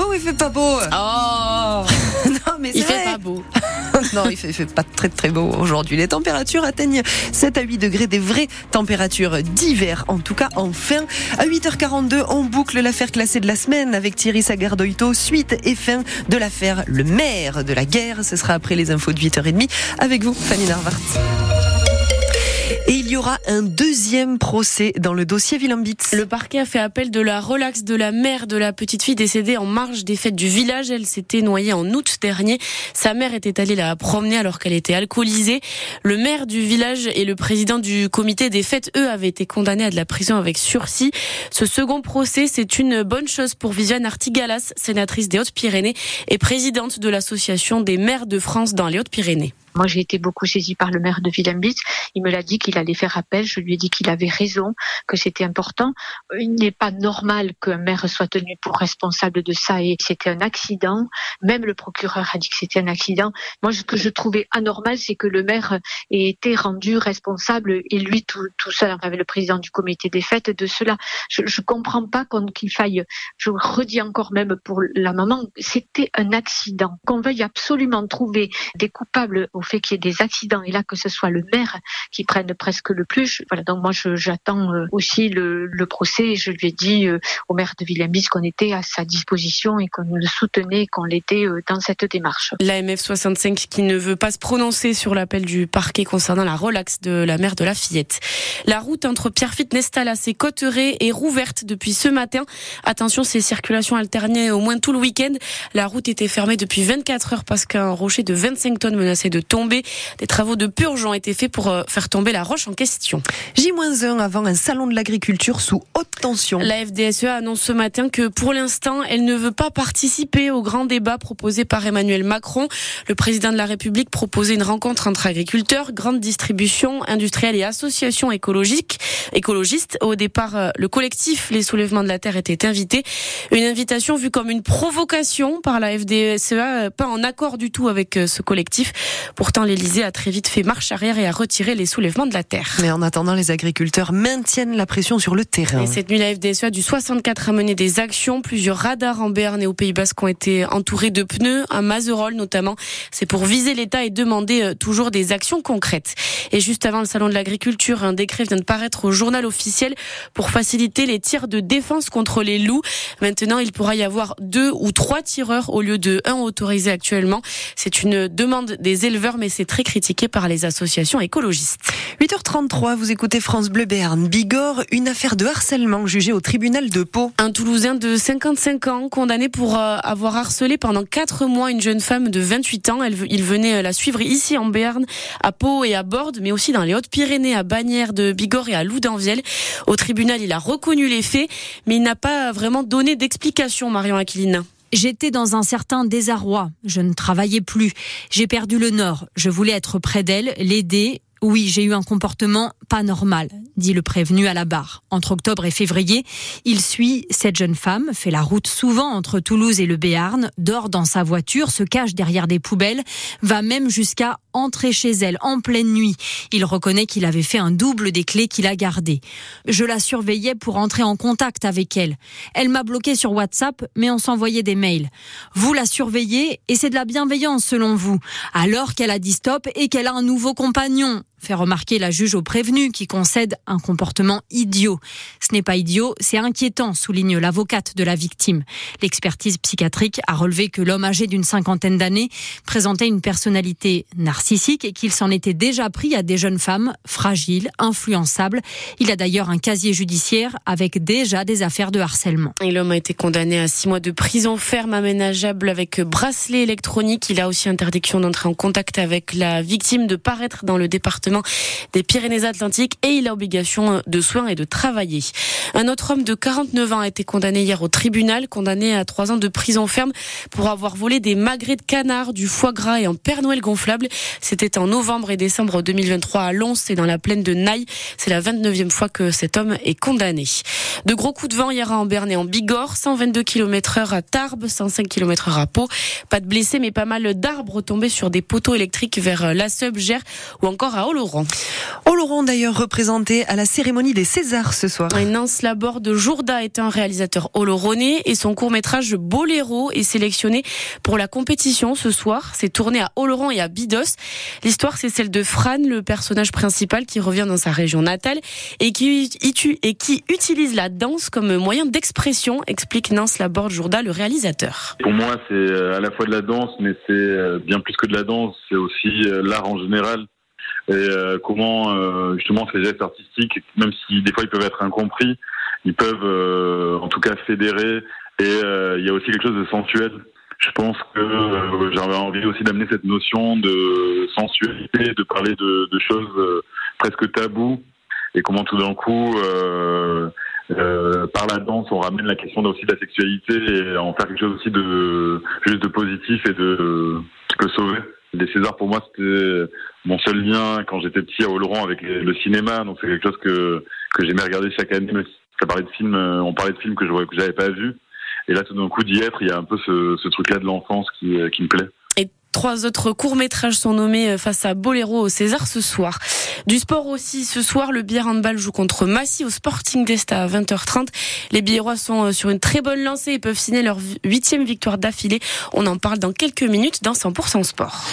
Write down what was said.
beau, il fait pas beau. Oh non, mais Il fait pas beau. non, il fait, fait pas très très beau aujourd'hui. Les températures atteignent 7 à 8 degrés, des vraies températures d'hiver. En tout cas, enfin, à 8h42, on boucle l'affaire classée de la semaine avec Thierry Sagardoito. Suite et fin de l'affaire Le maire de la guerre. Ce sera après les infos de 8h30 avec vous, Fanny Narvart. Et il y aura un deuxième procès dans le dossier Willambitz. Le parquet a fait appel de la relaxe de la mère de la petite fille décédée en marge des fêtes du village. Elle s'était noyée en août dernier. Sa mère était allée la promener alors qu'elle était alcoolisée. Le maire du village et le président du comité des fêtes, eux, avaient été condamnés à de la prison avec sursis. Ce second procès, c'est une bonne chose pour Viviane Artigalas, sénatrice des Hautes-Pyrénées et présidente de l'association des maires de France dans les Hautes-Pyrénées. Moi, j'ai été beaucoup saisie par le maire de Willembitz. Il me l'a dit qu'il allait faire appel. Je lui ai dit qu'il avait raison, que c'était important. Il n'est pas normal qu'un maire soit tenu pour responsable de ça et c'était un accident. Même le procureur a dit que c'était un accident. Moi, ce que je trouvais anormal, c'est que le maire ait été rendu responsable et lui tout, tout seul, avec le président du comité des fêtes, de cela. Je, je comprends pas qu'il faille, je redis encore même pour la maman, c'était un accident. Qu'on veuille absolument trouver des coupables au fait qu'il y ait des accidents et là que ce soit le maire qui prenne presque le plus. Voilà, donc moi j'attends euh, aussi le, procès je lui ai dit euh, au maire de Villembis qu'on était à sa disposition et qu'on le soutenait, qu'on l'était euh, dans cette démarche. L'AMF 65 qui ne veut pas se prononcer sur l'appel du parquet concernant la relaxe de la mère de la fillette. La route entre Pierrefitte, Nestalas et Cotteret est rouverte depuis ce matin. Attention, c'est circulation alternée au moins tout le week-end. La route était fermée depuis 24 heures parce qu'un rocher de 25 tonnes menaçait de tomber. Des travaux de purge ont été faits pour faire tomber la roche en question. J-1 avant un salon de l'agriculture sous haute tension. La FDSE annonce ce matin que pour l'instant, elle ne veut pas participer au grand débat proposé par Emmanuel Macron. Le président de la République proposait une rencontre entre agriculteurs, grande distribution, industriels et associations écologiques, écologistes. Au départ, euh, le collectif Les Soulèvements de la Terre était invité. Une invitation vue comme une provocation par la FDSEA, euh, pas en accord du tout avec euh, ce collectif. Pourtant, l'Élysée a très vite fait marche arrière et a retiré les soulèvements de la Terre. Mais en attendant, les agriculteurs maintiennent la pression sur le terrain. Et cette nuit, la FDSEA E du 64 a mené des actions. Plusieurs radars en Béarn et au Pays Basque ont été entourés de pneus, à Mazerolles notamment. C'est pour viser l'État et demander euh, toujours des actions concrètes. Et juste avant le salon de l'agriculture, un décret vient de paraître au journal officiel pour faciliter les tirs de défense contre les loups. Maintenant, il pourra y avoir deux ou trois tireurs au lieu de un autorisé actuellement. C'est une demande des éleveurs, mais c'est très critiqué par les associations écologistes. 8h33, vous écoutez France Bleu Béarn. Bigorre, une affaire de harcèlement jugée au tribunal de Pau. Un Toulousain de 55 ans, condamné pour euh, avoir harcelé pendant 4 mois une jeune femme de 28 ans. Elle, il venait euh, la suivre ici en Béarn, à Pau et à Borde, mais aussi dans les Hautes-Pyrénées, à Bagnères de Bigorre et à Loudanvielle. Au tribunal, il a reconnu les faits, mais il n'a pas vraiment donné d'explication, Marion Aquilina. J'étais dans un certain désarroi. Je ne travaillais plus. J'ai perdu le nord. Je voulais être près d'elle, l'aider. Oui, j'ai eu un comportement pas normal, dit le prévenu à la barre. Entre octobre et février, il suit cette jeune femme, fait la route souvent entre Toulouse et le Béarn, dort dans sa voiture, se cache derrière des poubelles, va même jusqu'à entrer chez elle en pleine nuit. Il reconnaît qu'il avait fait un double des clés qu'il a gardées. Je la surveillais pour entrer en contact avec elle. Elle m'a bloqué sur WhatsApp, mais on s'envoyait des mails. Vous la surveillez et c'est de la bienveillance selon vous, alors qu'elle a dit stop et qu'elle a un nouveau compagnon fait remarquer la juge au prévenu qui concède un comportement idiot. Ce n'est pas idiot, c'est inquiétant, souligne l'avocate de la victime. L'expertise psychiatrique a relevé que l'homme âgé d'une cinquantaine d'années présentait une personnalité narcissique et qu'il s'en était déjà pris à des jeunes femmes fragiles, influençables. Il a d'ailleurs un casier judiciaire avec déjà des affaires de harcèlement. L'homme a été condamné à six mois de prison ferme aménageable avec bracelet électronique. Il a aussi interdiction d'entrer en contact avec la victime, de paraître dans le département des Pyrénées-Atlantiques et il a obligation de soins et de travailler. Un autre homme de 49 ans a été condamné hier au tribunal, condamné à trois ans de prison ferme pour avoir volé des magrets de canard, du foie gras et un Père Noël gonflable. C'était en novembre et décembre 2023 à Lons et dans la plaine de Naï. C'est la 29e fois que cet homme est condamné. De gros coups de vent hier à Amberne et en Bigorre, 122 km heure à Tarbes, 105 km heure à Pau. Pas de blessés, mais pas mal d'arbres tombés sur des poteaux électriques vers la Sub, Gers ou encore à Olo. Oloron. Oloron d'ailleurs représenté à la cérémonie des Césars ce soir. Nance Laborde Jourda est un réalisateur oloronais et son court-métrage Boléro est sélectionné pour la compétition ce soir. C'est tourné à Oloron et à Bidos. L'histoire c'est celle de Fran, le personnage principal qui revient dans sa région natale et qui, et qui utilise la danse comme moyen d'expression, explique Nance Laborde Jourda, le réalisateur. Pour moi c'est euh, à la fois de la danse mais c'est euh, bien plus que de la danse, c'est aussi euh, l'art en général et euh, comment euh, justement ces gestes artistiques, même si des fois ils peuvent être incompris, ils peuvent euh, en tout cas fédérer. Et il y a aussi quelque chose de sensuel. Je pense que j'avais envie aussi d'amener cette notion de sensualité, de parler de, de choses presque taboues, et comment tout d'un coup, par la danse, on ramène la question aussi de la sexualité et en faire quelque chose aussi de juste de positif et de peut sauver. Les Césars, pour moi, c'était mon seul lien quand j'étais petit à Oloron avec le cinéma. Donc, c'est quelque chose que, que j'aimais regarder chaque année. Ça parlait de films, euh, on parlait de films que je que j'avais pas vus. Et là, tout d'un coup, d'y être, il y a un peu ce, ce truc-là de l'enfance qui, euh, qui me plaît. Et Trois autres courts-métrages sont nommés euh, face à Boléro au César ce soir. Du sport aussi, ce soir, le Bière Handball joue contre Massy au Sporting d'Esta à 20h30. Les Biérois sont sur une très bonne lancée et peuvent signer leur huitième victoire d'affilée. On en parle dans quelques minutes dans 100% Sport.